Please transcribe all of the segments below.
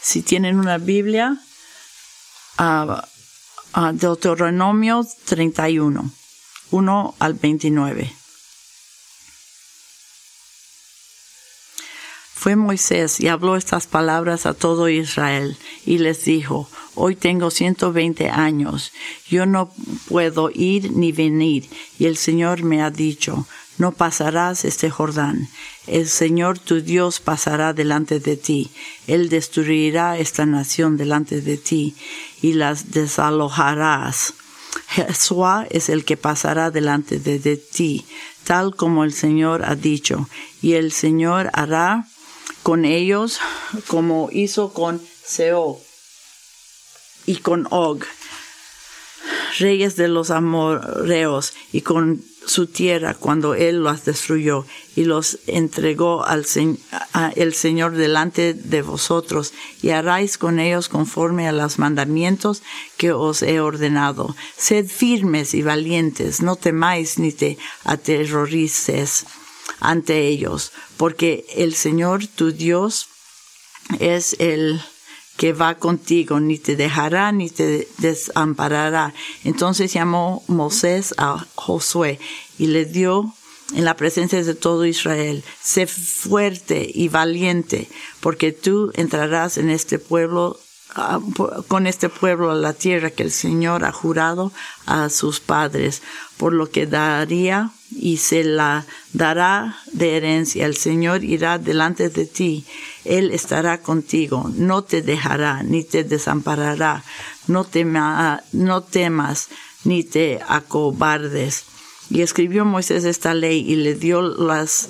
Si tienen una Biblia, a Deuteronomio 31, 1 al 29. Fue Moisés y habló estas palabras a todo Israel y les dijo, hoy tengo ciento veinte años, yo no puedo ir ni venir, y el Señor me ha dicho, no pasarás este Jordán. El Señor tu Dios pasará delante de ti. Él destruirá esta nación delante de ti y las desalojarás. Jesús es el que pasará delante de, de ti, tal como el Señor ha dicho, y el Señor hará con ellos como hizo con Seo y con Og, reyes de los amorreos, y con su tierra cuando él los destruyó y los entregó al Señor delante de vosotros y haráis con ellos conforme a los mandamientos que os he ordenado. Sed firmes y valientes, no temáis ni te aterrorices ante ellos, porque el Señor tu Dios es el que va contigo, ni te dejará ni te desamparará. Entonces llamó Moisés a Josué y le dio en la presencia de todo Israel, sé fuerte y valiente, porque tú entrarás en este pueblo con este pueblo a la tierra que el Señor ha jurado a sus padres, por lo que daría y se la dará de herencia. El Señor irá delante de ti, Él estará contigo, no te dejará ni te desamparará, no, no temas ni te acobardes. Y escribió Moisés esta ley y le dio las,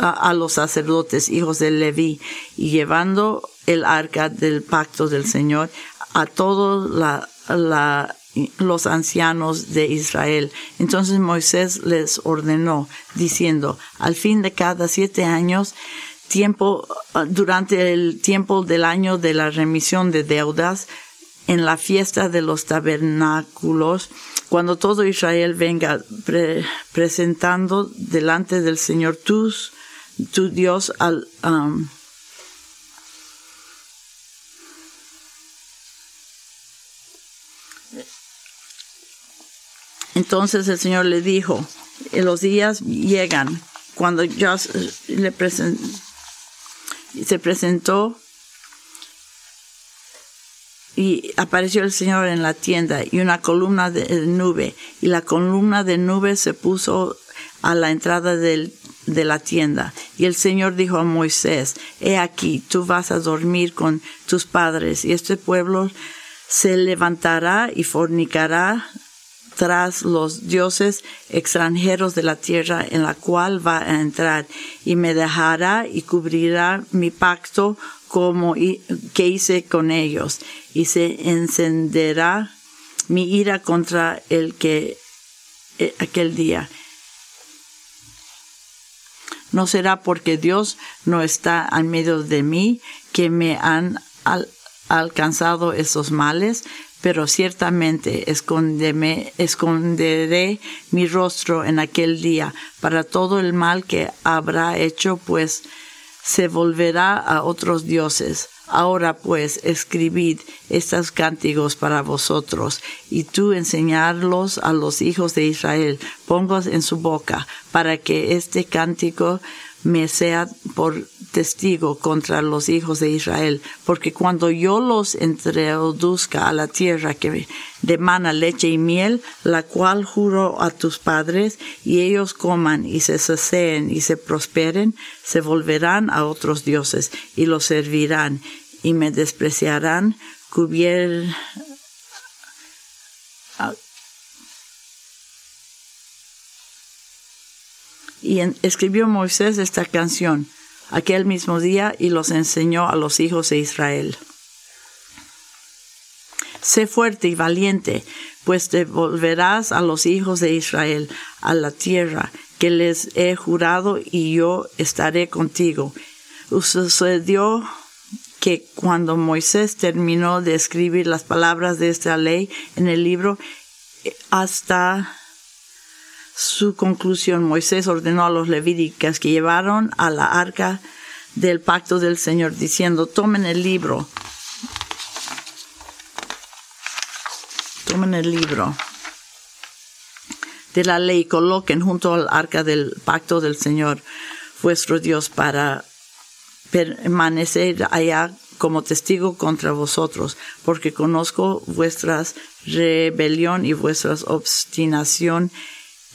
a, los sacerdotes, hijos de Leví, y llevando el arca del pacto del Señor a todos los ancianos de Israel. Entonces Moisés les ordenó, diciendo, al fin de cada siete años, tiempo, durante el tiempo del año de la remisión de deudas, en la fiesta de los tabernáculos, cuando todo Israel venga presentando delante del Señor tu, tu Dios al, Entonces el Señor le dijo, los días llegan cuando ya le se presentó y apareció el Señor en la tienda y una columna de nube y la columna de nube se puso a la entrada de la tienda. Y el Señor dijo a Moisés, he aquí, tú vas a dormir con tus padres y este pueblo se levantará y fornicará tras los dioses extranjeros de la tierra en la cual va a entrar, y me dejará y cubrirá mi pacto como que hice con ellos, y se encenderá mi ira contra el que eh, aquel día. No será porque Dios no está en medio de mí que me han alcanzado esos males, pero ciertamente esconderé mi rostro en aquel día para todo el mal que habrá hecho, pues se volverá a otros dioses. Ahora pues escribid estos cánticos para vosotros, y tú enseñarlos a los hijos de Israel, pongos en su boca, para que este cántico me sea por testigo contra los hijos de Israel, porque cuando yo los introduzca a la tierra que demana leche y miel, la cual juro a tus padres, y ellos coman y se saceen y se prosperen, se volverán a otros dioses y los servirán y me despreciarán, cubier y escribió Moisés esta canción aquel mismo día y los enseñó a los hijos de Israel. Sé fuerte y valiente, pues devolverás a los hijos de Israel a la tierra que les he jurado y yo estaré contigo. Sucedió que cuando Moisés terminó de escribir las palabras de esta ley en el libro, hasta su conclusión, Moisés ordenó a los levíticos que llevaron a la arca del pacto del Señor, diciendo, tomen el libro, tomen el libro de la ley, coloquen junto al arca del pacto del Señor, vuestro Dios, para permanecer allá como testigo contra vosotros, porque conozco vuestras rebelión y vuestra obstinación.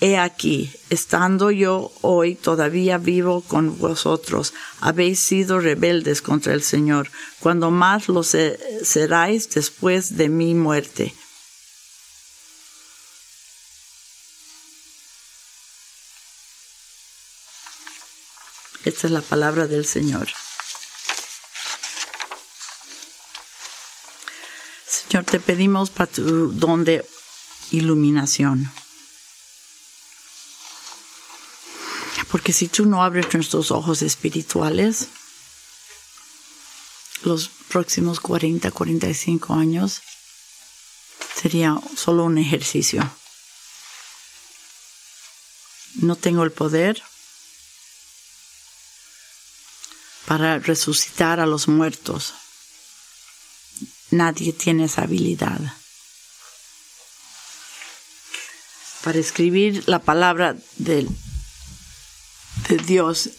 He aquí, estando yo hoy todavía vivo con vosotros, habéis sido rebeldes contra el Señor, cuando más lo seráis después de mi muerte. Esta es la palabra del Señor. Señor, te pedimos para tu don de iluminación. Porque si tú no abres nuestros ojos espirituales, los próximos 40, 45 años sería solo un ejercicio. No tengo el poder para resucitar a los muertos Nadie tiene esa habilidad. Para escribir la palabra de, de Dios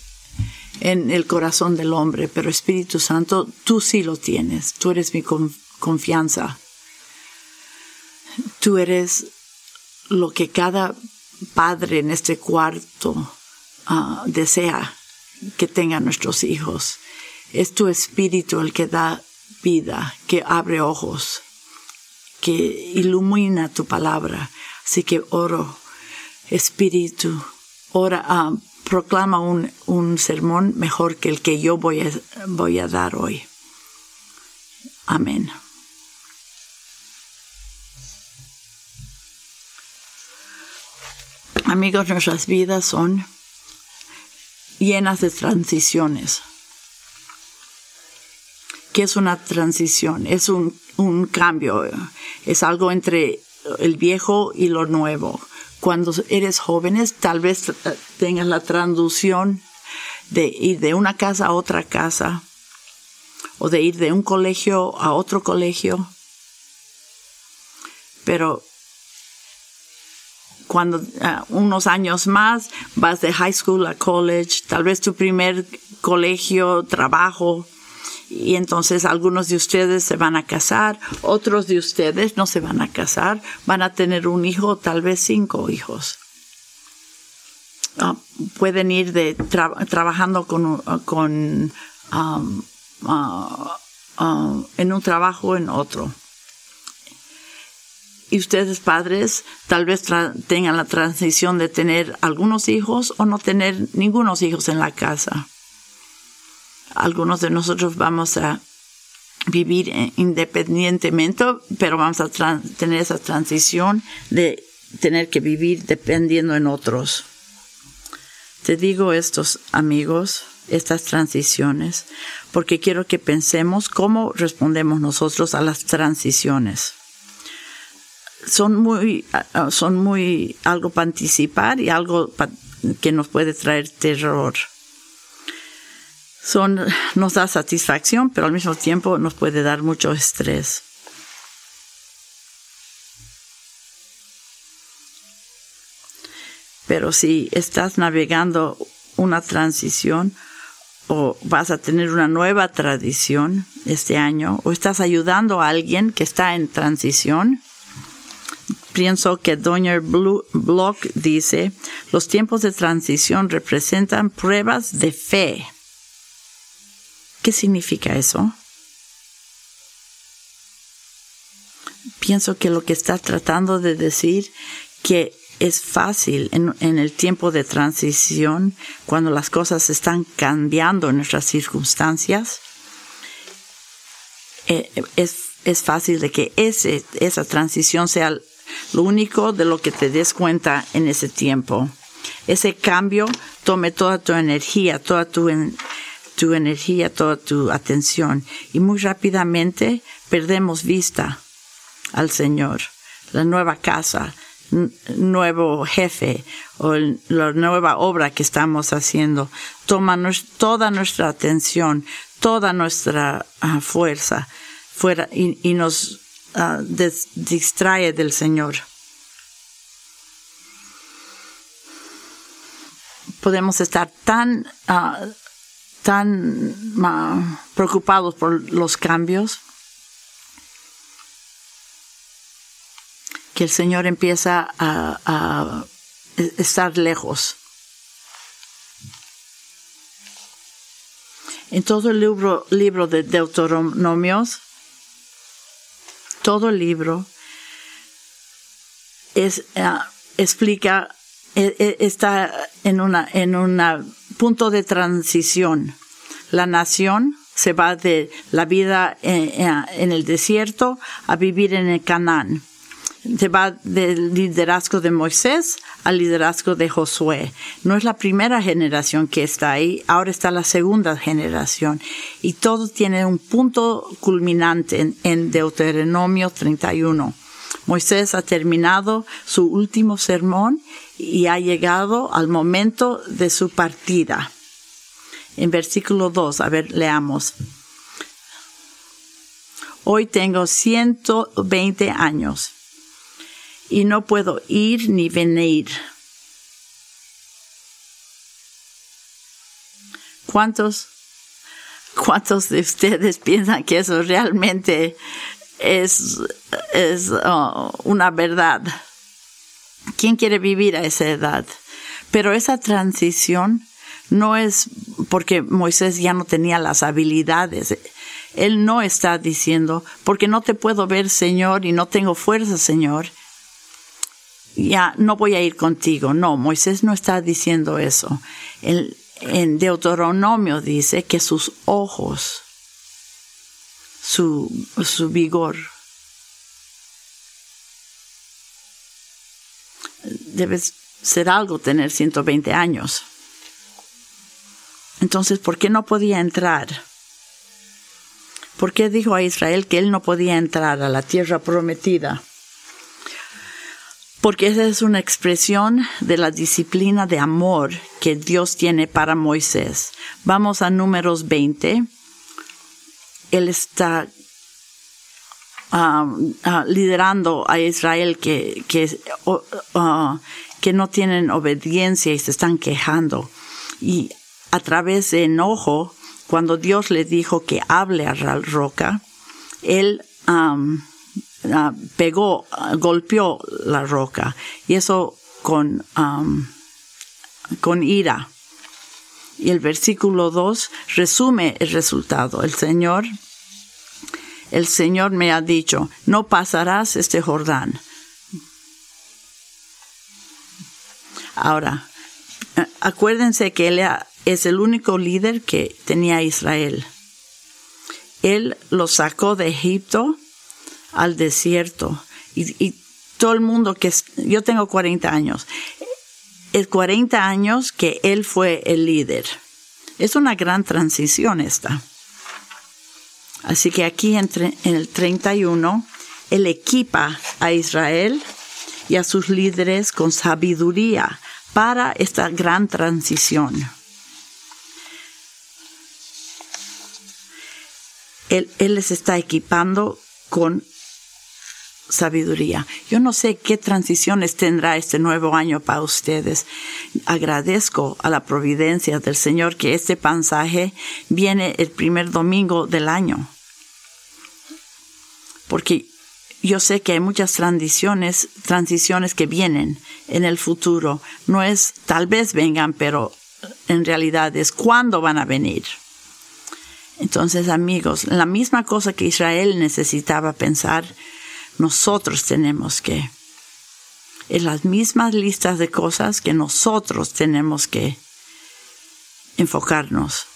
en el corazón del hombre, pero Espíritu Santo, tú sí lo tienes, tú eres mi confianza. Tú eres lo que cada padre en este cuarto ah, desea que tengan nuestros hijos. Es tu espíritu el que da vida, que abre ojos, que ilumina tu palabra. Así que oro, Espíritu, ora, ah, proclama un, un, sermón mejor que el que yo voy a, voy a dar hoy. Amén. Amigos, nuestras vidas son llenas de transiciones que es una transición, es un, cambio, es algo entre el viejo y lo nuevo. Cuando eres jóvenes, tal vez eh, tengas la transición de ir de una casa a otra casa o de ir de un colegio a otro colegio. Pero cuando eh, unos años más vas de high school a college, tal vez tu primer colegio, trabajo, y entonces algunos de ustedes se van a casar, otros de ustedes no se van a casar, van a tener un hijo, tal vez cinco hijos. Ah, pueden ir de trabajando con, ah, ah, en un trabajo en otro. Y ustedes padres tal vez tengan la transición de tener algunos hijos o no tener ningunos hijos en la casa algunos de nosotros vamos a vivir independientemente, pero vamos a tener esa transición de tener que vivir dependiendo en otros. Te digo estos amigos, estas transiciones, porque quiero que pensemos cómo respondemos nosotros a las transiciones. Son muy, son muy algo para anticipar y algo que nos puede traer terror son, nos da satisfacción, pero al mismo tiempo nos puede dar mucho estrés. Pero si estás navegando una transición o vas a tener una nueva tradición este año o estás ayudando a alguien que está en transición, pienso que Doña Block dice, los tiempos de transición representan pruebas de fe ¿Qué significa eso? Pienso que lo que está tratando de decir que es fácil en, el tiempo de transición, cuando las cosas están cambiando en nuestras circunstancias, eh, es, es, fácil de que ese, esa transición sea lo único de lo que te des cuenta en ese tiempo. Ese cambio tome toda tu energía, toda tu tu energía, toda tu atención y muy rápidamente perdemos vista al Señor, la nueva casa, nuevo jefe o la nueva obra que estamos haciendo. Toma toda nuestra atención, toda nuestra ah, fuerza fuera y, nos ah, distrae del Señor. Podemos estar tan, ah, tan preocupados por los cambios que el Señor empieza a, estar lejos. En todo el libro, libro de Deuteronomios, todo el libro es, eh, explica, e, e, está en una, en un punto de transición. La nación se va de la vida en, eh, eh, en el desierto a vivir en el Canaán se va del liderazgo de Moisés al liderazgo de Josué. No es la primera generación que está ahí, ahora está la segunda generación. Y todo tiene un punto culminante en, Deuteronomio 31. Moisés ha terminado su último sermón y ha llegado al momento de su partida. En versículo 2, a ver, leamos. Hoy tengo 120 años y no puedo ir ni venir. ¿Cuántos, cuántos de ustedes piensan que eso realmente es, es uh, una verdad? ¿Quién quiere vivir a esa edad? Pero esa transición no es porque Moisés ya no tenía las habilidades. Él no está diciendo, porque no te puedo ver, Señor, y no tengo fuerza, Señor ya no voy a ir contigo. No, Moisés no está diciendo eso. en Deuteronomio dice que sus ojos, su, su vigor, debe ser algo tener 120 años. Entonces, ¿por qué no podía entrar? ¿Por qué dijo a Israel que él no podía entrar a la tierra prometida? porque esa es una expresión de la disciplina de amor que Dios tiene para Moisés. Vamos a números 20. Él está uh, liderando a Israel que, que, que no tienen obediencia y se están quejando. Y a través de enojo, cuando Dios le dijo que hable a la roca, él Ah, pegó, golpeó la roca y eso con, con ira. Y el versículo 2 resume el resultado. El Señor, el Señor me ha dicho, no pasarás este Jordán. Ahora, acuérdense que él es el único líder que tenía Israel. Él lo sacó de Egipto al desierto. Y, todo el mundo que yo tengo 40 años, es 40 años que él fue el líder. Es una gran transición esta. Así que aquí en el 31, él equipa a Israel y a sus líderes con sabiduría para esta gran transición. Él, él les está equipando con sabiduría. Yo no sé qué transiciones tendrá este nuevo año para ustedes. Agradezco a la providencia del Señor que este pasaje viene el primer domingo del año. Porque yo sé que hay muchas transiciones, transiciones que vienen en el futuro. No es tal vez vengan, pero en realidad es cuándo van a venir. Entonces, amigos, la misma cosa que Israel necesitaba pensar, nosotros tenemos que, en las mismas listas de cosas que nosotros tenemos que enfocarnos,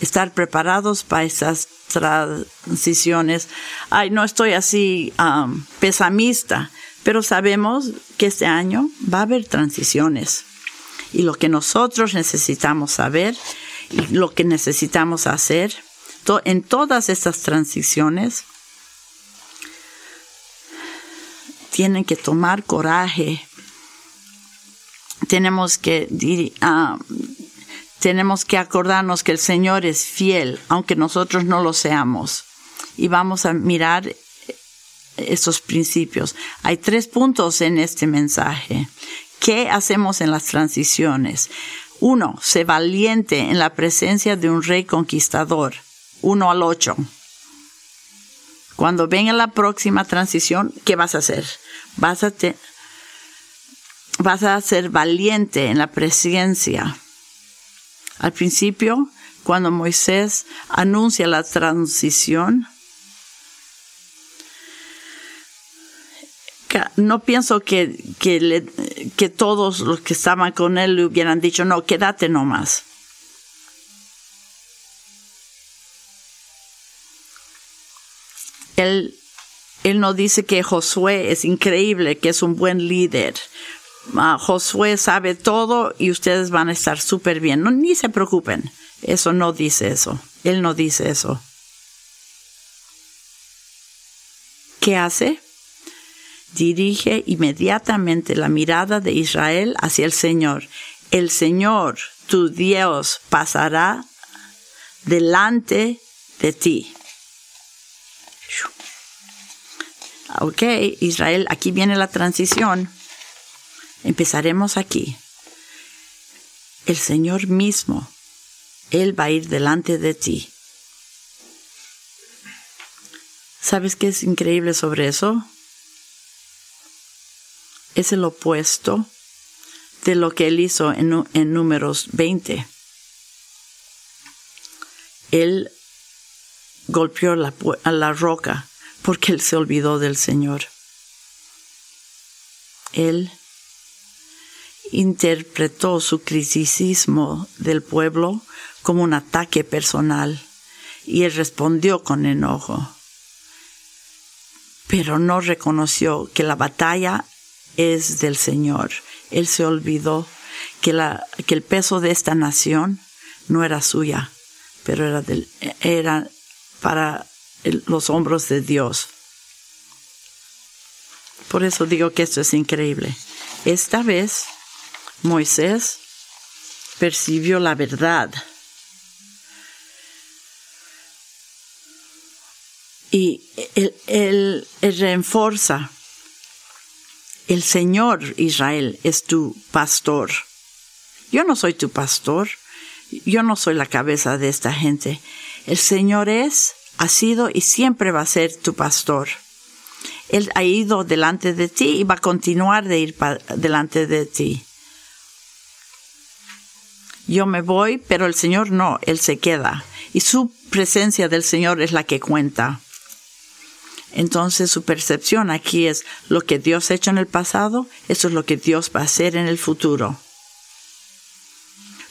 estar preparados para esas transiciones. Ay, no estoy así um, pesamista, pero sabemos que este año va a haber transiciones. Y lo que nosotros necesitamos saber y lo que necesitamos hacer en todas estas transiciones tienen que tomar coraje. Tenemos que, uh, tenemos que acordarnos que el Señor es fiel, aunque nosotros no lo seamos. Y vamos a mirar esos principios. Hay tres puntos en este mensaje. ¿Qué hacemos en las transiciones? Uno, sé valiente en la presencia de un rey conquistador. Uno al ocho. Cuando venga la próxima transición, ¿qué vas a hacer? Vas a, vas a ser valiente en la presencia. Al principio, cuando Moisés anuncia la transición, no pienso que, que, que, todos los que estaban con él le hubieran dicho, no, quédate nomás. Él, él no dice que Josué es increíble, que es un buen líder. Ah, Josué sabe todo y ustedes van a estar súper bien. No, ni se preocupen. Eso no dice eso. Él no dice eso. ¿Qué hace? Dirige inmediatamente la mirada de Israel hacia el Señor. El Señor, tu Dios, pasará delante de ti. Ok, Israel, aquí viene la transición. Empezaremos aquí. El Señor mismo, Él va a ir delante de ti. ¿Sabes qué es increíble sobre eso? Es el opuesto de lo que Él hizo en, en números 20. Él golpeó la, la roca porque él se olvidó del Señor. Él interpretó su criticismo del pueblo como un ataque personal y él respondió con enojo. Pero no reconoció que la batalla es del Señor. Él se olvidó que, la, que el peso de esta nación no era suya, pero era, del, era para los hombros de Dios. Por eso digo que esto es increíble. Esta vez Moisés percibió la verdad. Y él, él, reenforza, el Señor Israel es tu pastor. Yo no soy tu pastor, yo no soy la cabeza de esta gente. El Señor es ha sido y siempre va a ser tu pastor. Él ha ido delante de ti y va a continuar de ir delante de ti. Yo me voy, pero el Señor no, Él se queda. Y su presencia del Señor es la que cuenta. Entonces su percepción aquí es lo que Dios ha hecho en el pasado, eso es lo que Dios va a hacer en el futuro.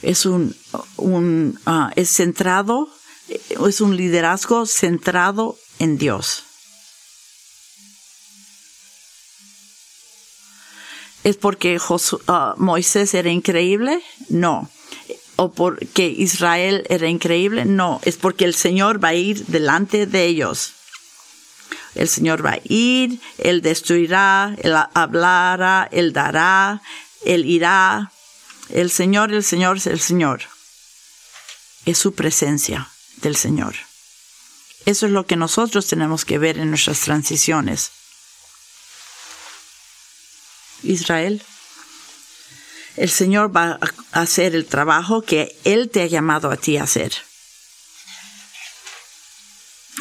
Es un, ah, es centrado es un liderazgo centrado en Dios. ¿Es porque ah, Moisés era increíble? No. ¿O porque Israel era increíble? No. Es porque el Señor va a ir delante de ellos. El Señor va a ir, Él destruirá, Él hablará, Él dará, Él irá. El Señor, el Señor el Señor. Es su presencia del Señor. Eso es lo que nosotros tenemos que ver en nuestras transiciones. Israel, el Señor va a hacer el trabajo que Él te ha llamado a ti a hacer.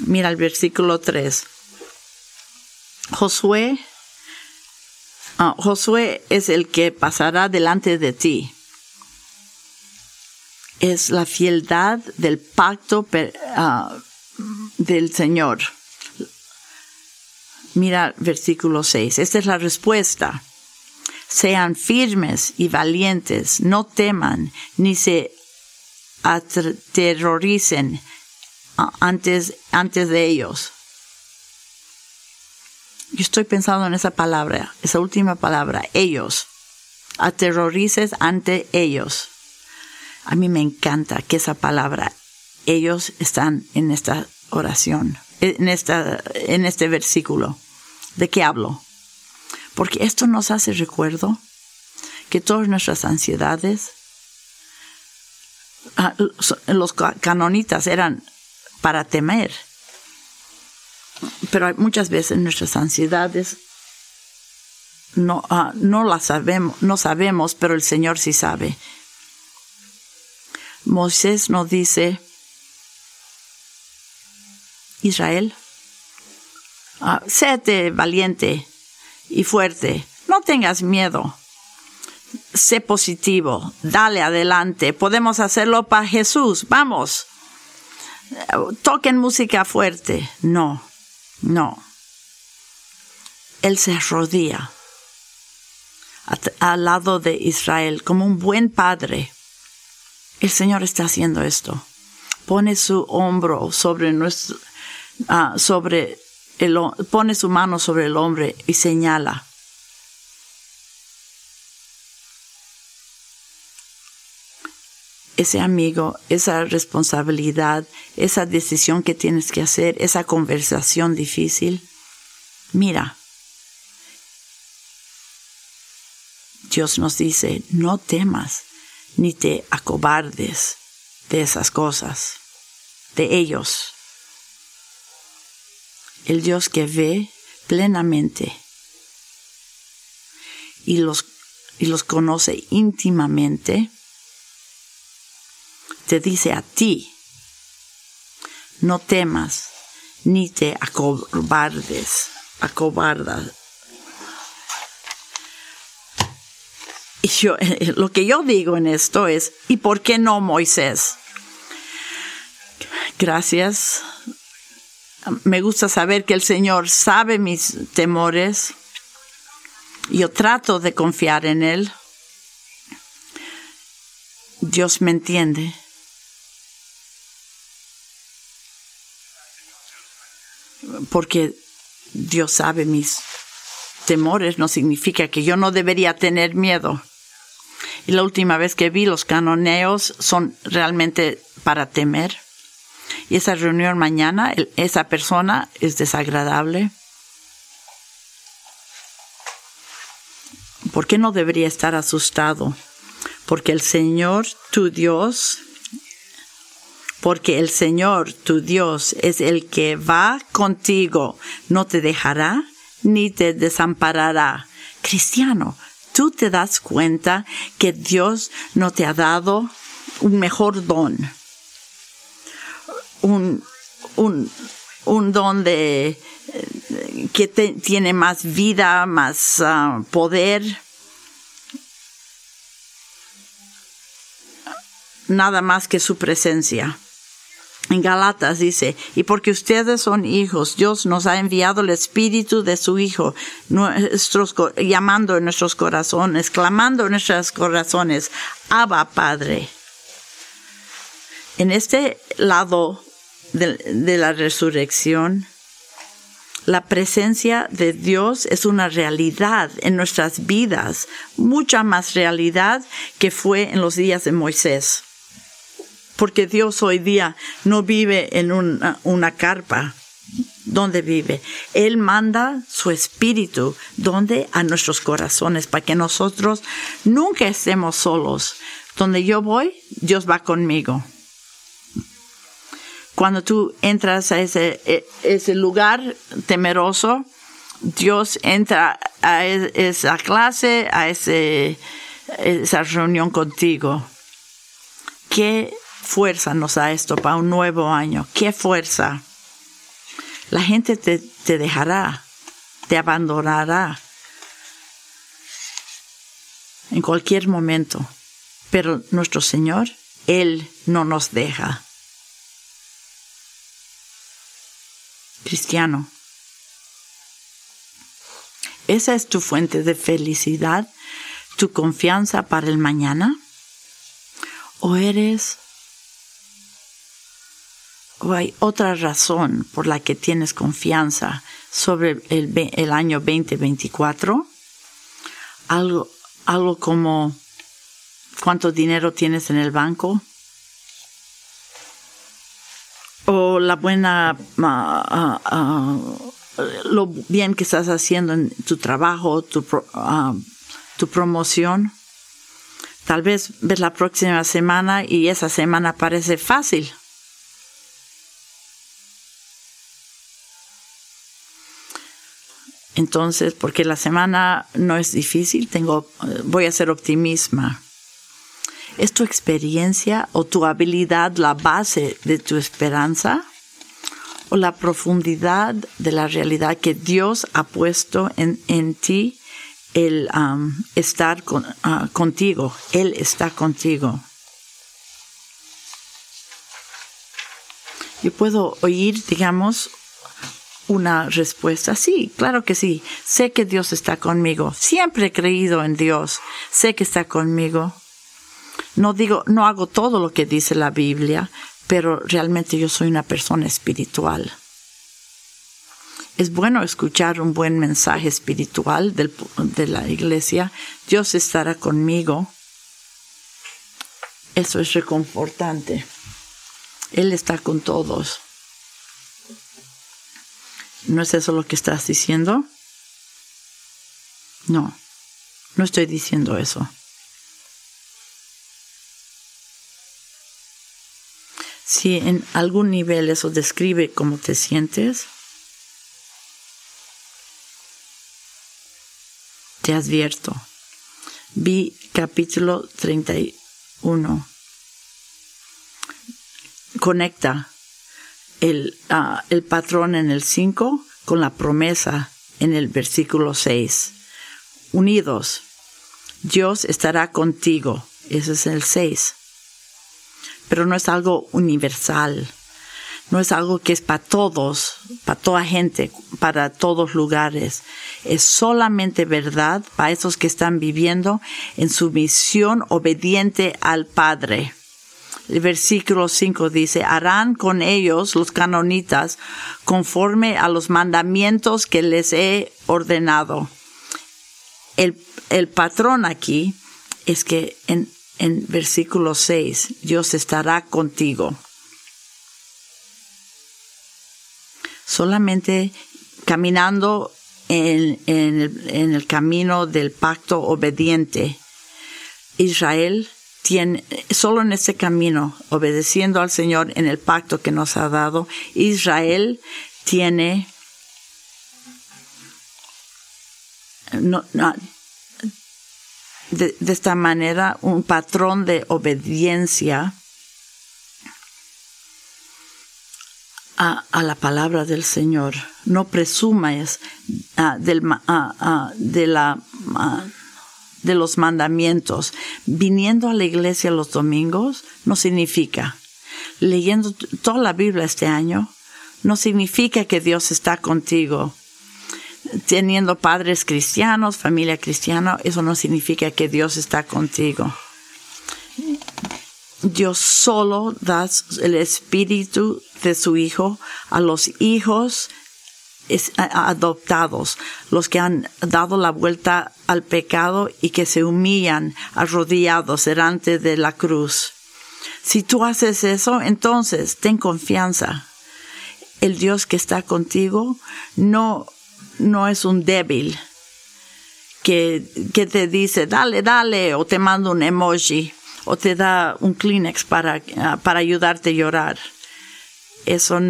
Mira el versículo 3. Josué, ah, Josué es el que pasará delante de ti es la fieldad del pacto ah, del Señor. Mira versículo 6. Esta es la respuesta. Sean firmes y valientes, no teman ni se aterroricen antes, antes de ellos. Yo estoy pensando en esa palabra, esa última palabra, ellos. Aterrorices ante ellos. A mí me encanta que esa palabra, ellos están en esta oración, en, esta, en este versículo. ¿De qué hablo? Porque esto nos hace recuerdo que todas nuestras ansiedades, ah, los canonitas eran para temer. Pero muchas veces nuestras ansiedades no, ah, no las sabemos, no sabemos, pero el Señor sí sabe. Moisés nos dice, Israel, uh, séte valiente y fuerte, no tengas miedo, sé positivo, dale adelante, podemos hacerlo para Jesús, vamos, toquen música fuerte, no, no. Él se rodilla al lado de Israel como un buen padre. El Señor está haciendo esto. Pone su hombro sobre nuestro, ah, sobre el, pone su mano sobre el hombre y señala. Ese amigo, esa responsabilidad, esa decisión que tienes que hacer, esa conversación difícil, mira, Dios nos dice, no temas ni te acobardes de esas cosas, de ellos. El Dios que ve plenamente y los, y los conoce íntimamente, te dice a ti, no temas ni te acobardes, acobardas yo, lo que yo digo en esto es, ¿y por qué no Moisés? Gracias. Me gusta saber que el Señor sabe mis temores. Yo trato de confiar en Él. Dios me entiende. Porque Dios sabe mis temores, no significa que yo no debería tener miedo. Y la última vez que vi los canoneos son realmente para temer. Y esa reunión mañana, esa persona es desagradable. ¿Por qué no debería estar asustado? Porque el Señor, tu Dios, porque el Señor, tu Dios, es el que va contigo, no te dejará ni te desamparará. Cristiano, tú te das cuenta que Dios no te ha dado un mejor don, un, don de, que tiene más vida, más ah, poder. Nada más que su presencia. En Galatas dice, y porque ustedes son hijos, Dios nos ha enviado el Espíritu de su Hijo, nuestros, llamando en nuestros corazones, clamando en nuestros corazones, Abba Padre. En este lado de, de la resurrección, la presencia de Dios es una realidad en nuestras vidas, mucha más realidad que fue en los días de Moisés porque Dios hoy día no vive en una, carpa. ¿Dónde vive? Él manda su espíritu, donde a nuestros corazones, para que nosotros nunca estemos solos. Donde yo voy, Dios va conmigo. Cuando tú entras a ese, e, lugar temeroso, Dios entra a e, esa clase, a esa reunión contigo. ¿Qué fuerza nos da esto para un nuevo año. ¿Qué fuerza? La gente te, te dejará, te abandonará en cualquier momento. Pero nuestro Señor, Él no nos deja. Cristiano, ¿esa es tu fuente de felicidad, tu confianza para el mañana? ¿O eres o hay otra razón por la que tienes confianza sobre el, año 2024? Algo, algo como cuánto dinero tienes en el banco o la buena lo bien que estás haciendo en tu trabajo, tu, tu promoción. Tal vez ves la próxima semana y esa semana parece fácil. Entonces, porque la semana no es difícil, tengo, voy a ser optimista. ¿Es tu experiencia o tu habilidad la base de tu esperanza? ¿O la profundidad de la realidad que Dios ha puesto en, en ti, el um, estar uh, contigo? Él está contigo. Yo puedo oír, digamos, una respuesta. Sí, claro que sí. Sé que Dios está conmigo. Siempre he creído en Dios. Sé que está conmigo. No digo, no hago todo lo que dice la Biblia, pero realmente yo soy una persona espiritual. Es bueno escuchar un buen mensaje espiritual de la iglesia. Dios estará conmigo. Eso es reconfortante. Él está con todos. ¿No es eso lo que estás diciendo? No, no estoy diciendo eso. Si en algún nivel eso describe cómo te sientes, te advierto. Vi capítulo 31. Conecta el, ah, el patrón en el 5 con la promesa en el versículo 6. Unidos, Dios estará contigo. Ese es el 6. Pero no es algo universal. No es algo que es para todos, para toda gente, para todos lugares. Es solamente verdad para esos que están viviendo en su misión obediente al Padre. El versículo 5 dice, harán con ellos los canonitas conforme a los mandamientos que les he ordenado. El, el patrón aquí es que en, en versículo 6, Dios estará contigo. Solamente caminando en, en, en el camino del pacto obediente, Israel solo en ese camino, obedeciendo al Señor en el pacto que nos ha dado, Israel tiene de, esta manera un patrón de obediencia a, la palabra del Señor. No presumas uh, del, de la de los mandamientos, viniendo a la iglesia los domingos, no significa. Leyendo toda la Biblia este año, no significa que Dios está contigo. Teniendo padres cristianos, familia cristiana, eso no significa que Dios está contigo. Dios solo da el espíritu de su Hijo a los hijos adoptados, los que han dado la vuelta al pecado y que se humillan arrodillados delante de la cruz. Si tú haces eso, entonces ten confianza. El Dios que está contigo no, no es un débil que, que te dice, dale, dale, o te manda un emoji, o te da un Kleenex para, para ayudarte a llorar. Eso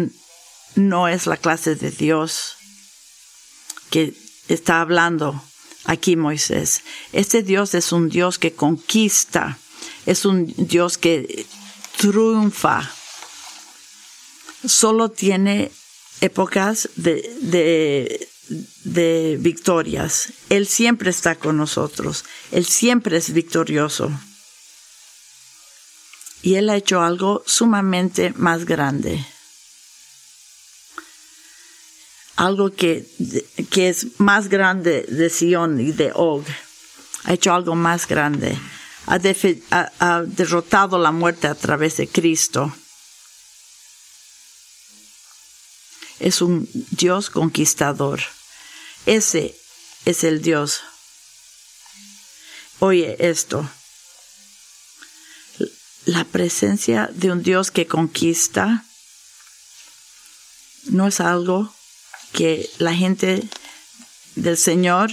no es la clase de Dios que está hablando aquí Moisés. Este Dios es un Dios que conquista, es un Dios que triunfa. Solo tiene épocas de, de, de victorias. Él siempre está con nosotros. Él siempre es victorioso. Y Él ha hecho algo sumamente más grande algo que, que es más grande de Sion y de Og. Ha hecho algo más grande. Ha, ha, derrotado la muerte a través de Cristo. Es un Dios conquistador. Ese es el Dios. Oye esto. La presencia de un Dios que conquista no es algo que la gente del Señor,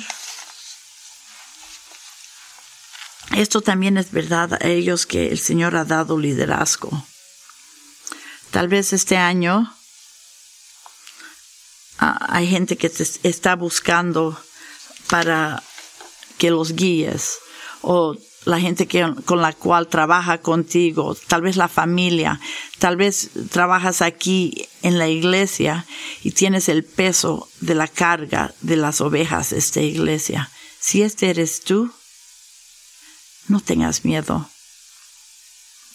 esto también es verdad a ellos que el Señor ha dado liderazgo. Tal vez este año ah, hay gente que te está buscando para que los guíes o la gente que, con la cual trabaja contigo, tal vez la familia, tal vez trabajas aquí en la iglesia y tienes el peso de la carga de las ovejas de esta iglesia. Si este eres tú, no tengas miedo.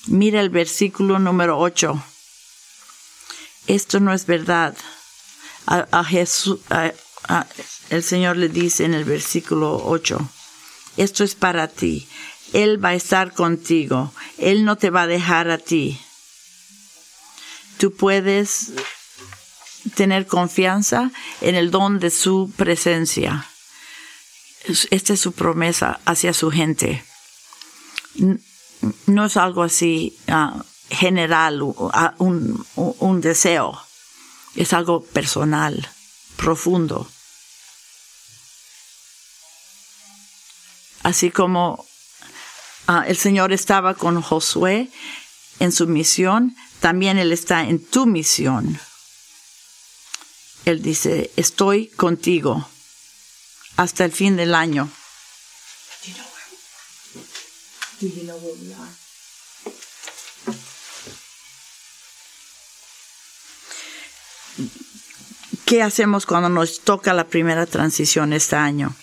Mira el versículo número 8. Esto no es verdad. A, Jesús, el Señor le dice en el versículo 8, esto es para ti él va a estar contigo. Él no te va a dejar a ti. Tú puedes tener confianza en el don de su presencia. Esta es su promesa hacia su gente. No es algo así ah, general, un, un deseo. Es algo personal, profundo. Así como Ah, el Señor estaba con Josué en su misión, también Él está en tu misión. Él dice, estoy contigo hasta el fin del año. ¿Qué hacemos cuando nos toca la primera transición este año?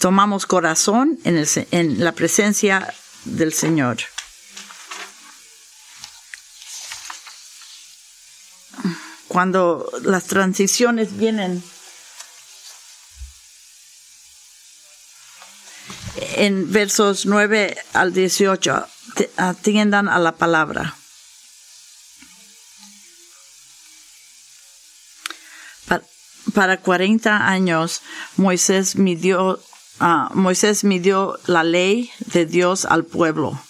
Tomamos corazón en, en la presencia del Señor. Cuando las transiciones vienen en versos 9 al 18, atiendan a la palabra. Para 40 años Moisés midió Ah, Moisés midió la ley de Dios al pueblo.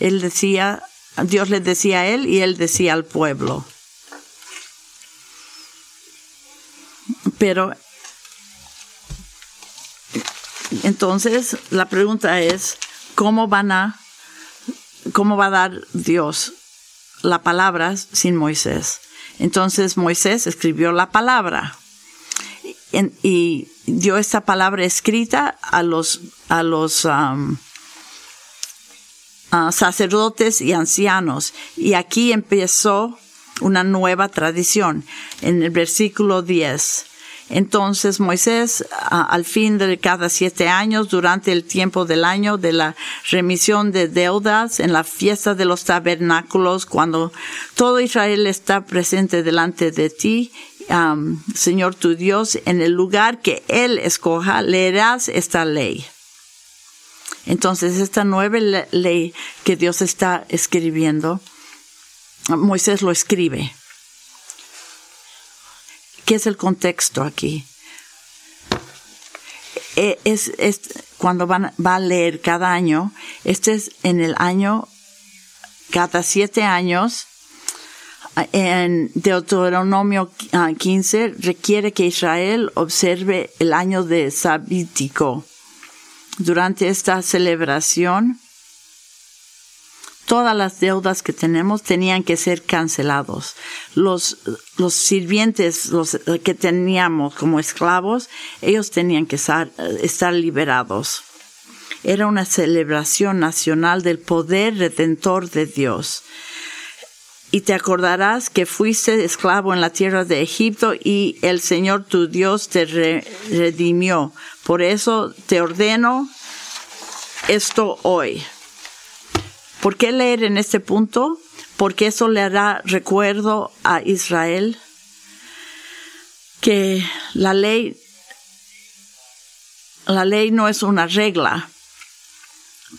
Él decía, Dios le decía a él y él decía al pueblo. Pero entonces la pregunta es, ¿cómo van a, cómo va a dar Dios la palabra sin Moisés? Entonces Moisés escribió la palabra y dio esta palabra escrita a los, a los um, sacerdotes y ancianos. Y aquí empezó una nueva tradición en el versículo 10. Entonces Moisés, al fin de cada siete años, durante el tiempo del año de la remisión de deudas, en la fiesta de los tabernáculos, cuando todo Israel está presente delante de ti, Señor tu Dios, en el lugar que Él escoja, leerás esta ley. Entonces, esta nueva ley que Dios está escribiendo, Moisés lo escribe. ¿Qué es el contexto aquí? E, es, cuando van, va a leer cada año, este es en el año, cada siete años, en Deuteronomio 15 requiere que Israel observe el año de sabítico. Durante esta celebración, todas las deudas que tenemos tenían que ser cancelados. Los, los sirvientes, los que teníamos como esclavos, ellos tenían que estar liberados. Era una celebración nacional del poder redentor de Dios y te acordarás que fuiste esclavo en la tierra de Egipto y el Señor tu Dios te redimió. Por eso te ordeno esto hoy. ¿Por qué leer en este punto? Porque eso le hará recuerdo a Israel que la ley, la ley no es una regla,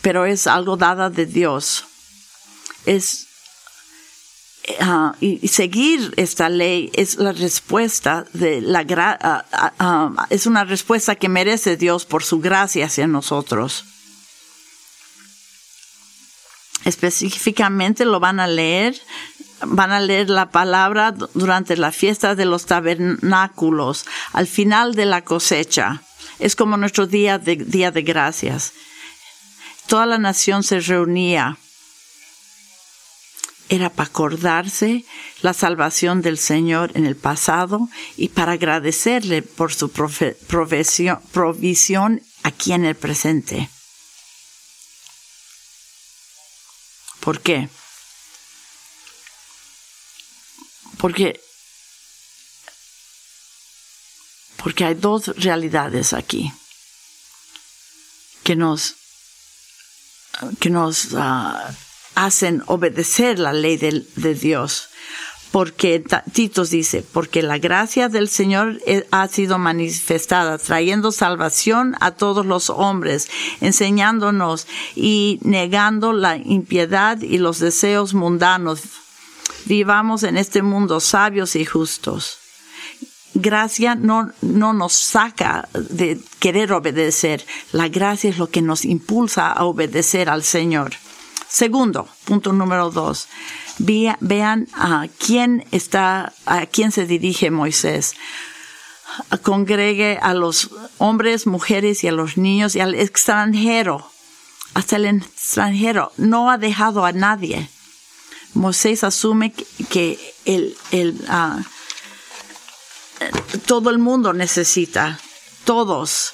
pero es algo dada de Dios. Es Ah, y seguir esta ley es la respuesta de la uh, uh, es una respuesta que merece Dios por su gracia hacia nosotros. Específicamente lo van a leer van a leer la palabra durante la fiesta de los tabernáculos, al final de la cosecha. Es como nuestro día de, día de gracias. Toda la nación se reunía. Era para acordarse la salvación del Señor en el pasado y para agradecerle por su provisión aquí en el presente. ¿Por qué? Porque, porque hay dos realidades aquí que nos, que nos ah, hacen obedecer la ley de, Dios porque Titos dice, porque la gracia del Señor eh, ha sido manifestada, trayendo salvación a todos los hombres, enseñándonos y negando la impiedad y los deseos mundanos vivamos en este mundo sabios y justos. Gracia no, no nos saca de querer obedecer. La gracia es lo que nos impulsa a obedecer al Señor. Segundo, punto número dos. Vean a quién está, a quién se dirige Moisés. Congregue a los hombres, mujeres y a los niños y al extranjero. Hasta el extranjero. No ha dejado a nadie. Moisés asume que el, ah, todo el mundo necesita, todos,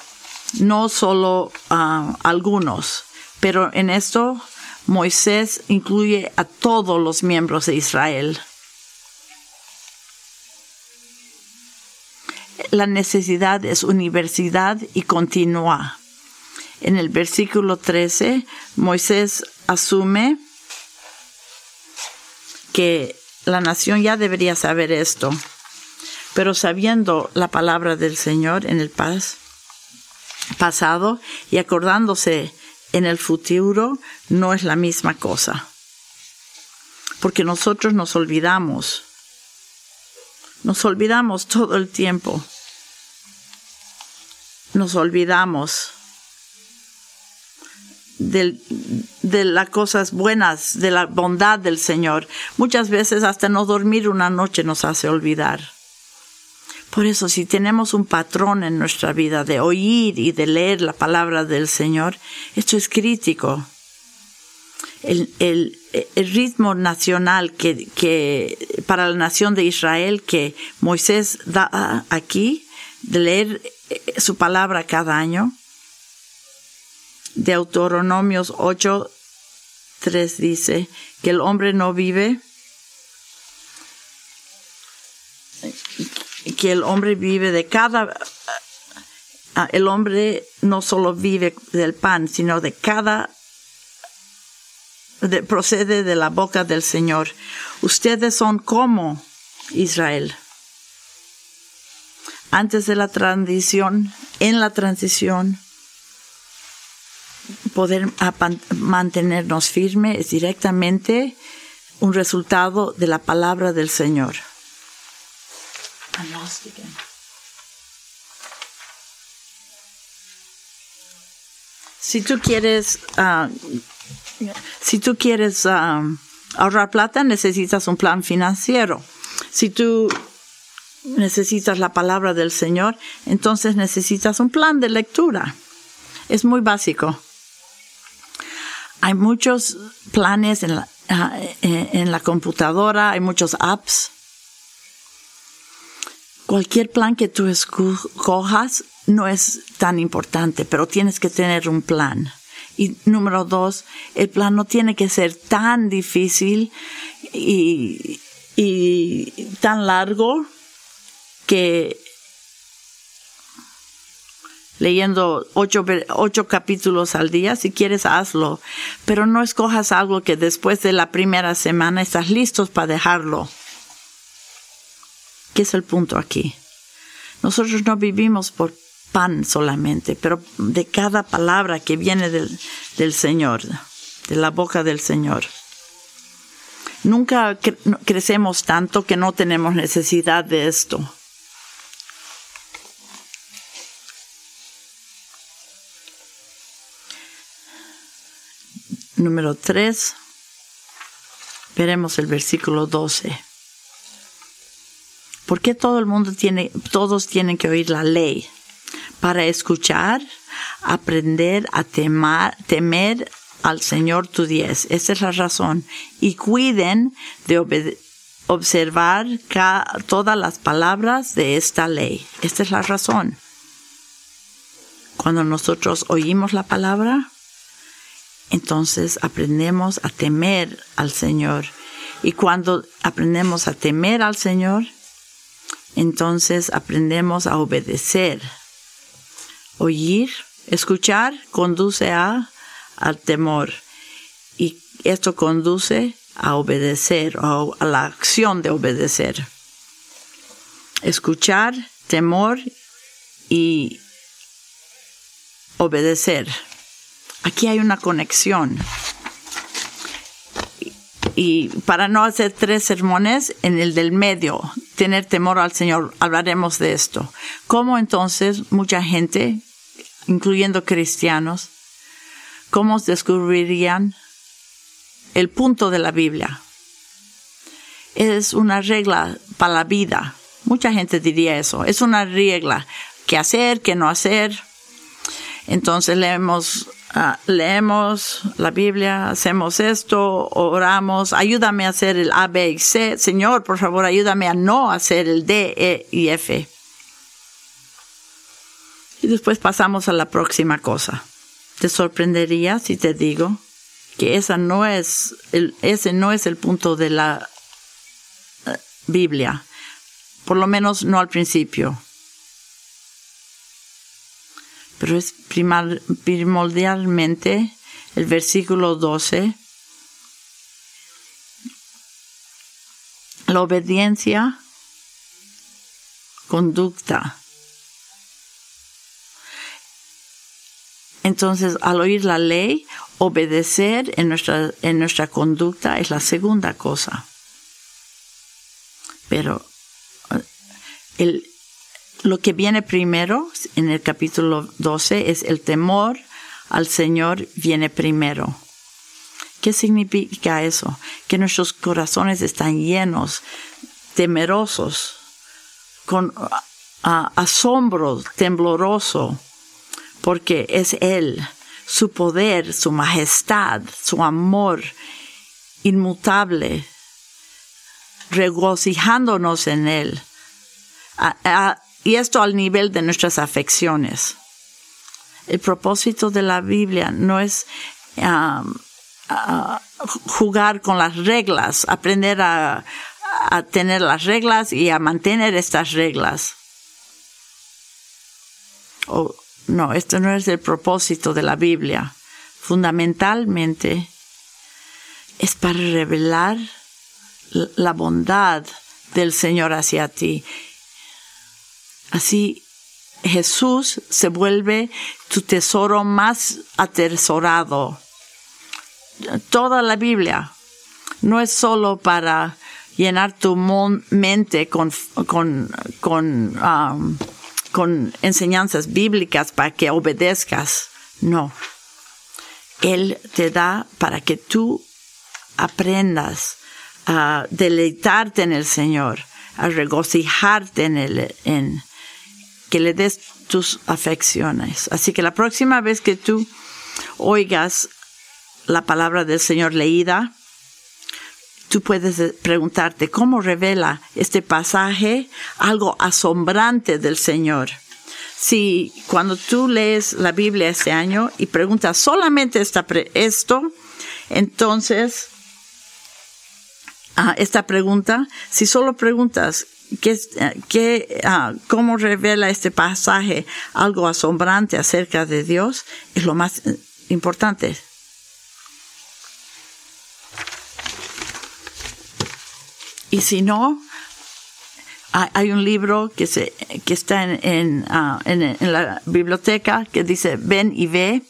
no solo ah, algunos. Pero en esto Moisés incluye a todos los miembros de Israel. La necesidad es universidad y continúa. En el versículo 13, Moisés asume que la nación ya debería saber esto, pero sabiendo la palabra del Señor en el paz, pasado y acordándose en el futuro, no es la misma cosa. Porque nosotros nos olvidamos, nos olvidamos todo el tiempo, nos olvidamos de las cosas buenas, de la bondad del Señor. Muchas veces hasta no dormir una noche nos hace olvidar. Por eso, si tenemos un patrón en nuestra vida de oír y de leer la palabra del Señor, esto es crítico. El, ritmo nacional que, para la nación de Israel que Moisés da aquí, de leer su palabra cada año, Deuteronomios 8, 3 dice que el hombre no vive, que el hombre vive de cada, ah, el hombre no solo vive del pan, sino de cada, procede de la boca del Señor. Ustedes son como Israel. Antes de la transición, en la transición, poder mantenernos firmes es directamente un resultado de la palabra del Señor. Si tú quieres, ah, si tú quieres ah, ahorrar plata, necesitas un plan financiero. Si tú necesitas la palabra del Señor, entonces necesitas un plan de lectura. Es muy básico. Hay muchos planes en la, ah, eh, en la computadora, hay muchos apps. Cualquier plan que tú escojas no es tan importante, pero tienes que tener un plan. Y número dos, el plan no tiene que ser tan difícil y, tan largo que leyendo ocho, ocho, capítulos al día, si quieres hazlo, pero no escojas algo que después de la primera semana estás listos para dejarlo. ¿Qué es el punto aquí? Nosotros no vivimos por pan solamente, pero de cada palabra que viene del, del Señor, de la boca del Señor. Nunca crecemos tanto que no tenemos necesidad de esto. Número tres, Veremos el versículo 12. ¿Por qué todo el mundo tiene, todos tienen que oír la ley? Para escuchar, aprender a temer al Señor tu Dios. Esa es la razón. Y cuiden de observar todas las palabras de esta ley. Esta es la razón. Cuando nosotros oímos la palabra, entonces aprendemos a temer al Señor. Y cuando aprendemos a temer al Señor, entonces aprendemos a obedecer. Oír, escuchar, conduce a, al temor. Y esto conduce a obedecer o a la acción de obedecer. Escuchar, temor y obedecer. Aquí hay una conexión. Y para no hacer tres sermones, en el del medio, tener temor al Señor, hablaremos de esto. ¿Cómo entonces mucha gente, incluyendo cristianos, cómo descubrirían el punto de la Biblia? Es una regla para la vida. Mucha gente diría eso. Es una regla. ¿Qué hacer? ¿Qué no hacer? Entonces leemos, ah, leemos la Biblia, hacemos esto, oramos, ayúdame a hacer el A, B y C. Señor, por favor, ayúdame a no hacer el D, E y F. Y después pasamos a la próxima cosa. Te sorprendería si te digo que esa no es el, ese no es el punto de la eh, Biblia, por lo menos no al principio pero es primordialmente el versículo 12. La obediencia, conducta. Entonces, al oír la ley, obedecer en nuestra, en nuestra conducta es la segunda cosa. Pero el, lo que viene primero en el capítulo 12 es el temor al Señor viene primero. ¿Qué significa eso? Que nuestros corazones están llenos, temerosos, con asombro tembloroso, porque es Él, su poder, su majestad, su amor inmutable, regocijándonos en Él y esto al nivel de nuestras afecciones. El propósito de la Biblia no es um, jugar con las reglas, aprender a, tener las reglas y a mantener estas reglas. no, esto no es el propósito de la Biblia. Fundamentalmente es para revelar la bondad del Señor hacia ti Así Jesús se vuelve tu tesoro más atesorado. Toda la Biblia no es solo para llenar tu mente con, con, um, con enseñanzas bíblicas para que obedezcas. No. Él te da para que tú aprendas a deleitarte en el Señor, a regocijarte en, el, en, que le des tus afecciones. Así que la próxima vez que tú oigas la palabra del Señor leída, tú puedes preguntarte cómo revela este pasaje algo asombrante del Señor. Si cuando tú lees la Biblia este año y preguntas solamente esta esto, entonces ah, esta pregunta, si solo preguntas ¿Qué, ah, ¿Cómo revela este pasaje algo asombrante acerca de Dios? Es lo más eh, importante. Y si no, hay un libro que, se, que está en, ah, en, en, la biblioteca que dice ven y ve.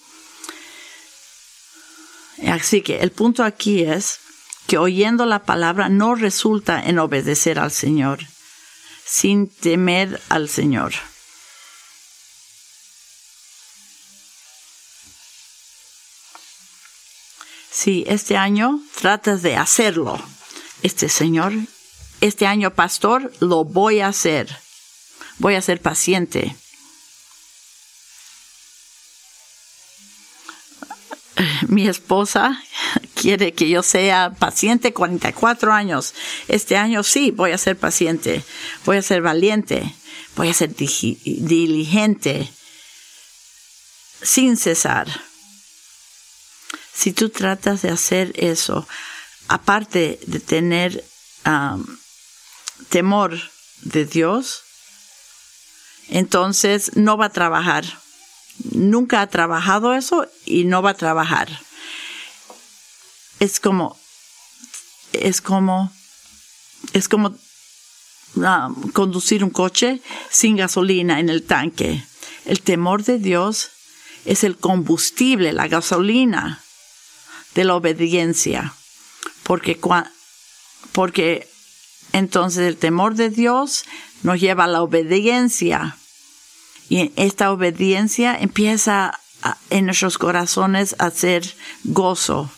Así que el punto aquí es que oyendo la palabra no resulta en obedecer al Señor sin temer al Señor. Si este año tratas de hacerlo, este Señor, este año pastor, lo voy a hacer. Voy a ser paciente. Mi esposa quiere que yo sea paciente 44 años. Este año sí, voy a ser paciente. Voy a ser valiente. Voy a ser diligente. Sin cesar. Si tú tratas de hacer eso, aparte de tener um, temor de Dios, entonces no va a trabajar. Nunca ha trabajado eso y no va a trabajar. Es como, es como, es como um, conducir un coche sin gasolina en el tanque. El temor de Dios es el combustible, la gasolina de la obediencia. Porque, porque entonces el temor de Dios nos lleva a la obediencia. Y esta obediencia empieza en nuestros corazones a ser gozo.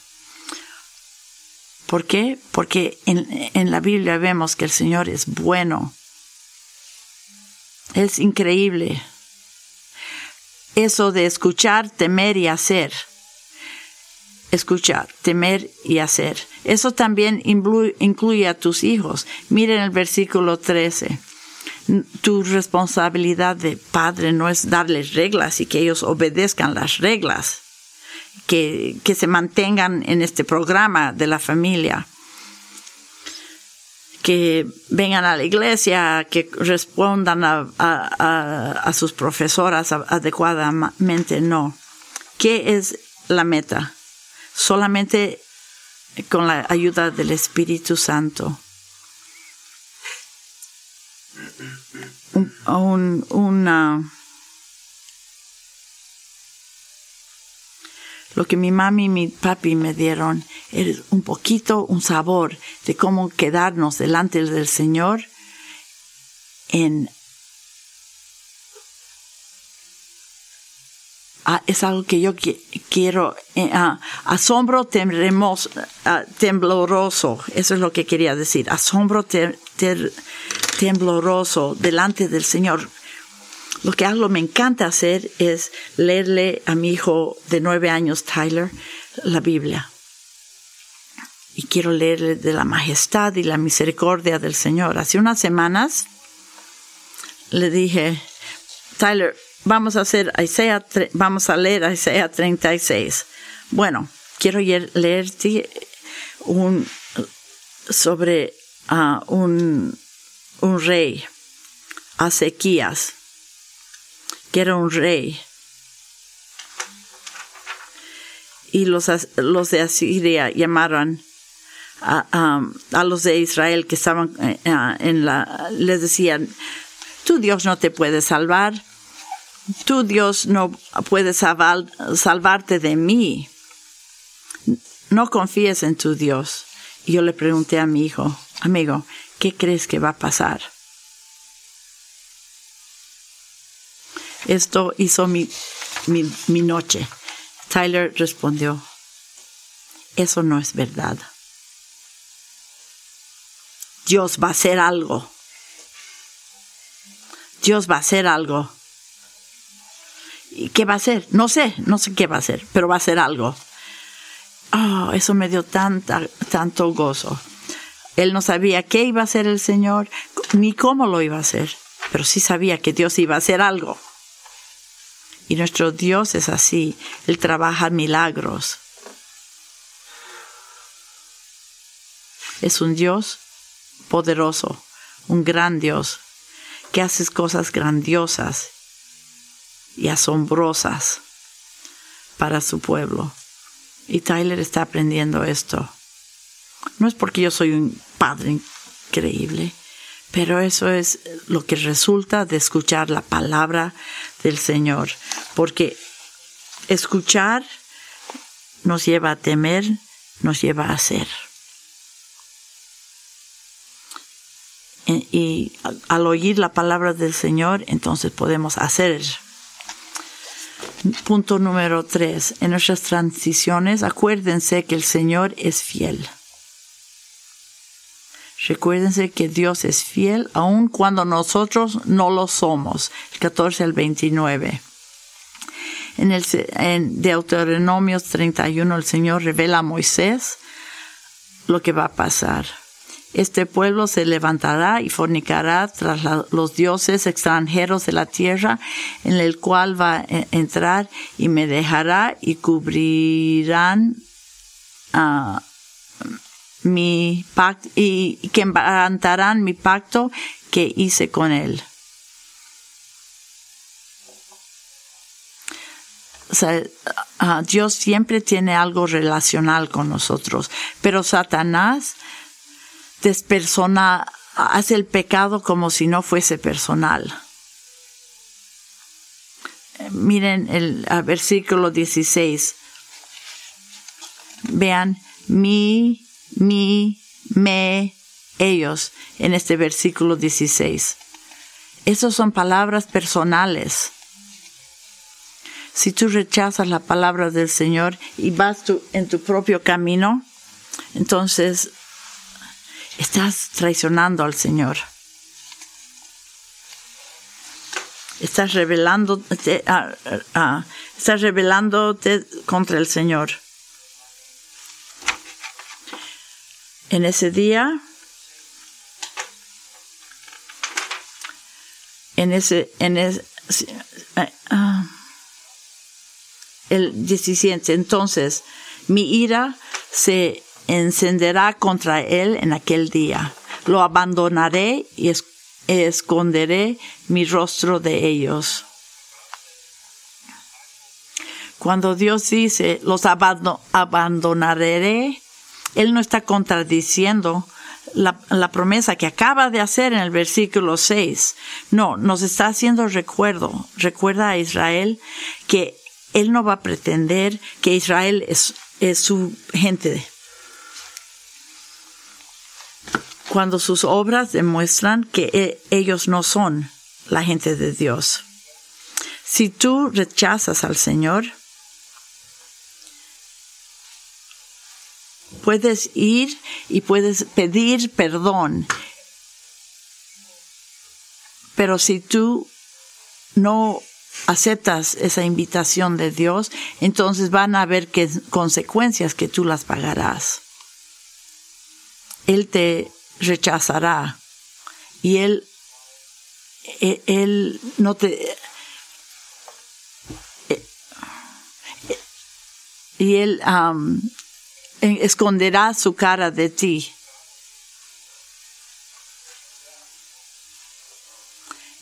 ¿Por qué? Porque en, la Biblia vemos que el Señor es bueno. Es increíble. Eso de escuchar, temer y hacer escuchar, temer y hacer. Eso también incluye a tus hijos. Miren el versículo 13. Tu responsabilidad de padre no es darles reglas y que ellos obedezcan las reglas, que, que se mantengan en este programa de la familia, que vengan a la iglesia, que respondan a, a, a sus profesoras adecuadamente. No. ¿Qué es la meta? solamente con la ayuda del Espíritu Santo. Un, una, lo que mi mami y mi papi me dieron es un poquito un sabor de cómo quedarnos delante del Señor en Ah, es algo que yo quiero, eh, asombro ah, tembloroso, eso es lo que quería decir, asombro tembloroso delante del Señor. Lo que algo me encanta hacer es leerle a mi hijo de nueve años, Tyler, la Biblia. Y quiero leerle de la majestad y la misericordia del Señor. Hace unas semanas le dije, Tyler, vamos a hacer vamos a leer Isaías 36. Bueno, quiero leerte un sobre uh, un, un rey, Asequías, que era un rey. Y los, los de Asiria llamaron a, a, los de Israel que estaban eh, en la, les decían, tu Dios no te puede salvar, tú Dios no puedes salvarte de mí. No confíes en tu Dios. Y yo le pregunté a mi hijo, amigo, ¿qué crees que va a pasar? Esto hizo mi, mi, mi noche. Tyler respondió, eso no es verdad. Dios va a hacer algo. Dios va a hacer algo. ¿Y qué va a hacer? No sé, no sé qué va a hacer, pero va a hacer algo. Oh, eso me dio tanta, tanto gozo. Él no sabía qué iba a hacer el Señor, ni cómo lo iba a hacer, pero sí sabía que Dios iba a hacer algo. Y nuestro Dios es así, Él trabaja milagros. Es un Dios poderoso, un gran Dios, que hace cosas grandiosas y asombrosas para su pueblo. Y Tyler está aprendiendo esto. No es porque yo soy un padre increíble, pero eso es lo que resulta de escuchar la palabra del Señor. Porque escuchar nos lleva a temer, nos lleva a hacer. Y al oír la palabra del Señor, entonces podemos hacer Punto número tres. En nuestras transiciones, acuérdense que el Señor es fiel. Recuérdense que Dios es fiel aun cuando nosotros no lo somos. El 14 al 29. En, el, en Deuteronomios 31 el Señor revela a Moisés lo que va a pasar. Este pueblo se levantará y fornicará tras los dioses extranjeros de la tierra en el cual va a entrar y me dejará y cubrirán uh, mi pacto y quebrantarán mi pacto que hice con él. Uh, Dios siempre tiene algo relacional con nosotros, pero Satanás despersona, hace el pecado como si no fuese personal. Miren el versículo 16. Vean, mi, mi, me, ellos en este versículo 16. Esas son palabras personales. Si tú rechazas la palabra del Señor y vas en tu propio camino, entonces estás traicionando al Señor. Estás rebelándote, ah, ah, estás rebelándote contra el Señor. En ese día, en ese, en ese, ah, el 17, entonces mi ira se encenderá contra él en aquel día. Lo abandonaré y esconderé mi rostro de ellos. Cuando Dios dice, los abandonaré, Él no está contradiciendo la, promesa que acaba de hacer en el versículo 6. No, nos está haciendo recuerdo. Recuerda a Israel que Él no va a pretender que Israel es, es su gente cuando sus obras demuestran que e, ellos no son la gente de Dios. Si tú rechazas al Señor, puedes ir y puedes pedir perdón. Pero si tú no aceptas esa invitación de Dios, entonces van a haber consecuencias que tú las pagarás. Él te rechazará y él, e, él, no te... E, e, y él esconderá su cara de ti.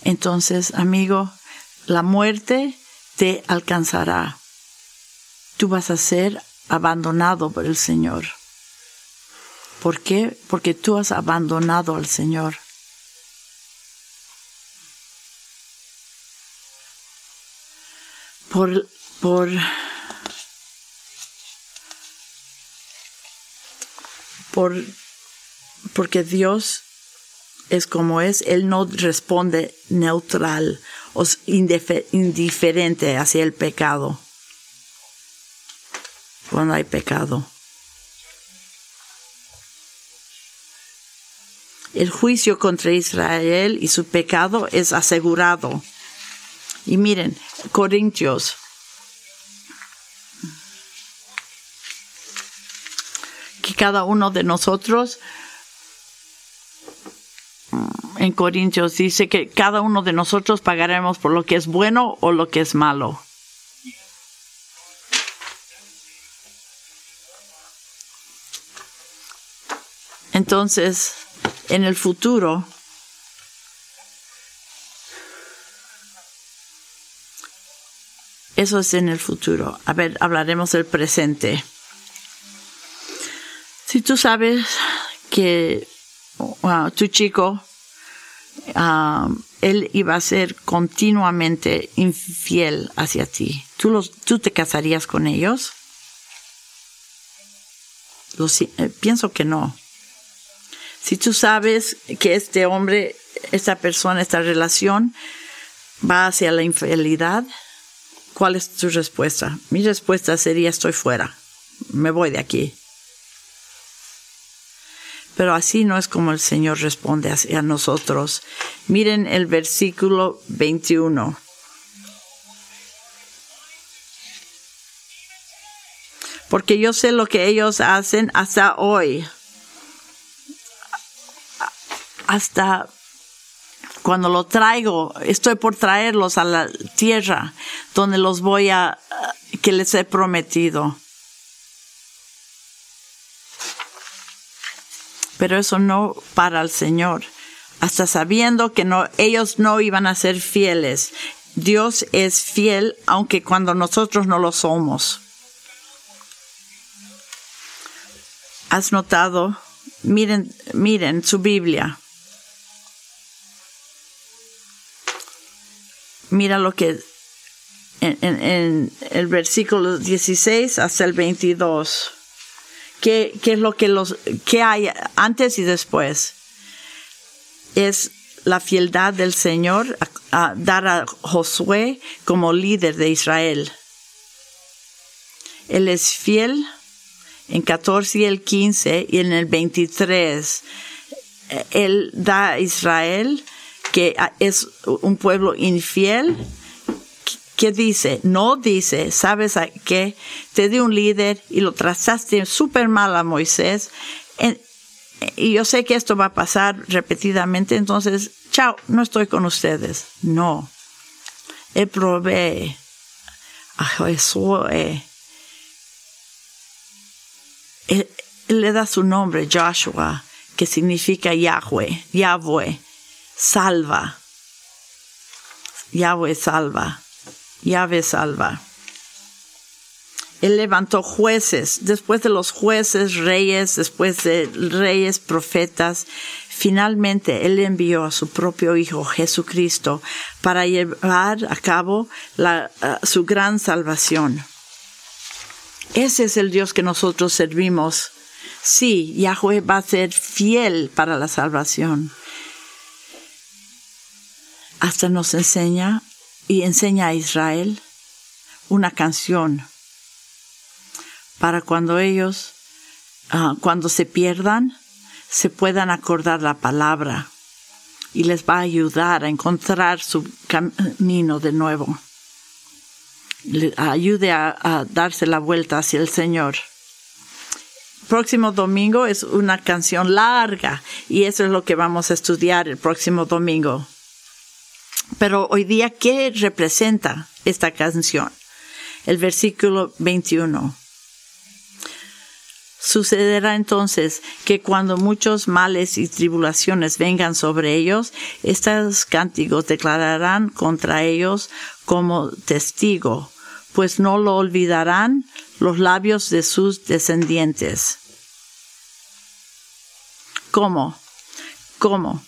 Entonces, amigo, la muerte te alcanzará. Tú vas a ser abandonado por el Señor. ¿Por qué? Porque tú has abandonado al Señor. Por, por, por, porque Dios es como es, Él no responde neutral o indiferente hacia el pecado cuando hay pecado. el juicio contra Israel y su pecado es asegurado. Y miren, Corintios. Cada uno de nosotros, en Corintios dice que cada uno de nosotros pagaremos por lo que es bueno o lo que es malo. Entonces, en el futuro, eso es en el futuro. A ver, hablaremos del presente. Si tú sabes que tu chico, ah, él iba a ser continuamente infiel hacia ti, ¿tú, los, tú te casarías con ellos? Eh, pienso que no. Si tú sabes que este hombre, esta persona, esta relación va hacia la infidelidad, ¿Cuál es tu respuesta? Mi respuesta sería estoy fuera, me voy de aquí. Pero así no es como el Señor responde hacia nosotros. Miren el versículo 21. Porque yo sé lo que ellos hacen hasta hoy. Hasta cuando lo traigo, estoy por traerlos a la tierra donde los voy a, que les he prometido. Pero eso no para el Señor, hasta sabiendo que no, ellos no iban a ser fieles. Dios es fiel aunque cuando nosotros no lo somos. ¿Has notado? Miren, miren su Biblia. mira lo que en, el versículo 16 hasta el 22. ¿Qué, es lo que los qué hay antes y después? Es la fieldad del Señor a, dar a Josué como líder de Israel. Él es fiel en 14 y el 15 y en el 23. Él da a Israel que es un pueblo infiel, ¿qué dice? No dice, ¿sabes a qué? Te di un líder y lo trazaste súper mal a Moisés. y yo sé que esto va a pasar repetidamente, entonces, chao, no estoy con ustedes. No. Él provee a Josué. Le da su nombre, Joshua, que significa Yahweh, Yahweh salva. Yahweh salva. Yahweh salva. Él levantó jueces, después de los jueces, reyes, después de reyes, profetas. Finalmente, Él envió a su propio Hijo Jesucristo para llevar a cabo su gran salvación. Ese es el Dios que nosotros servimos. Sí, Yahweh va a ser fiel para la salvación hasta nos enseña y enseña a Israel una canción para cuando ellos, ah, cuando se pierdan, se puedan acordar la palabra y les va a ayudar a encontrar su camino de nuevo. ayude a darse la vuelta hacia el Señor próximo domingo es una canción larga y eso es lo que vamos a estudiar el próximo domingo. Pero hoy día, ¿qué representa esta canción? El versículo 21. Sucederá entonces que cuando muchos males y tribulaciones vengan sobre ellos, estos cánticos declararán contra ellos como testigo, pues no lo olvidarán los labios de sus descendientes. ¿Cómo? ¿Cómo?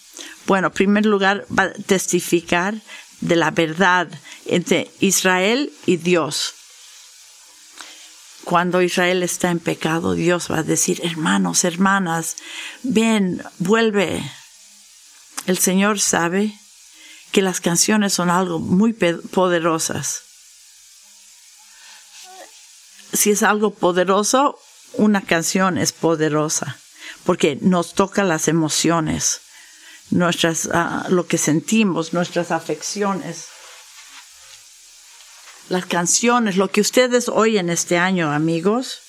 Bueno, en primer lugar, va a testificar de la verdad entre Israel y Dios. Cuando Israel está en pecado, Dios va a decir, hermanos, hermanas, ven, vuelve. El Señor sabe que las canciones son algo muy poderosas. Si es algo poderoso, una canción es poderosa, porque nos toca las emociones nuestras, ah, lo que sentimos, nuestras afecciones. Las canciones, lo que ustedes oyen este año, amigos,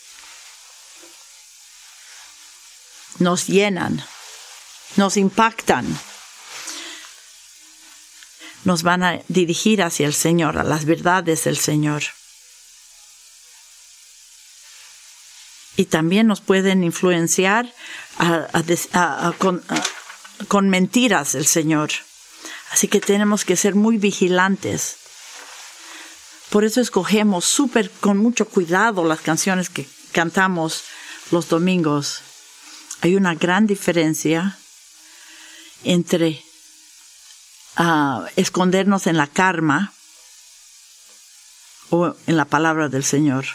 nos llenan, nos impactan, nos van a dirigir hacia el Señor, a las verdades del Señor. Y también nos pueden influenciar a, mentiras el Señor. Así que tenemos que ser muy vigilantes. Por eso escogemos súper con mucho cuidado las canciones que cantamos los domingos. Hay una gran diferencia entre ah, escondernos en la karma o en la palabra del Señor.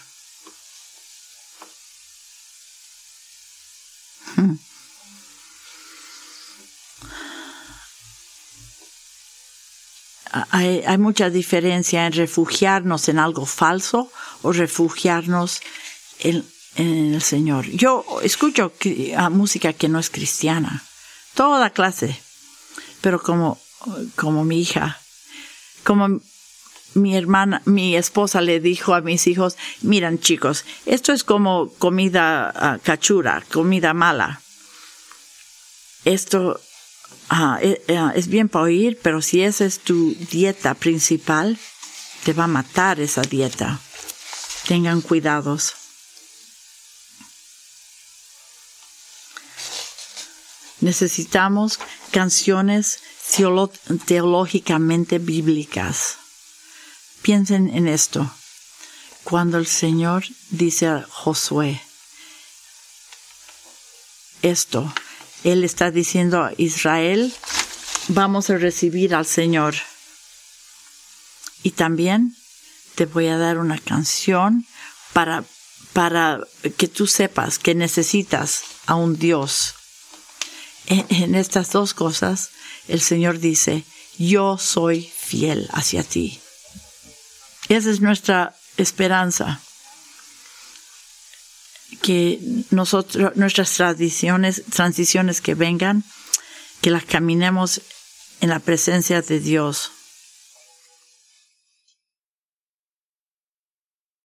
Hay, mucha diferencia en refugiarnos en algo falso o refugiarnos en, el Señor. Yo escucho música que no es cristiana, toda clase, pero como, como mi hija, como mi hermana, mi esposa le dijo a mis hijos, miran chicos, esto es como comida uh, cachura, comida mala. Esto uh, es bien para oír, pero si esa es tu dieta principal, te va a matar esa dieta. Tengan cuidados. Necesitamos canciones teológicamente bíblicas. Piensen en esto. Cuando el Señor dice a Josué esto, Él está diciendo a Israel, vamos a recibir al Señor. Y también te voy a dar una canción para, para que tú sepas que necesitas a un Dios en, estas dos cosas, el Señor dice, yo soy fiel hacia ti. Esa es nuestra esperanza. Que nosotros, nuestras tradiciones, transiciones que vengan, que las caminemos en la presencia de Dios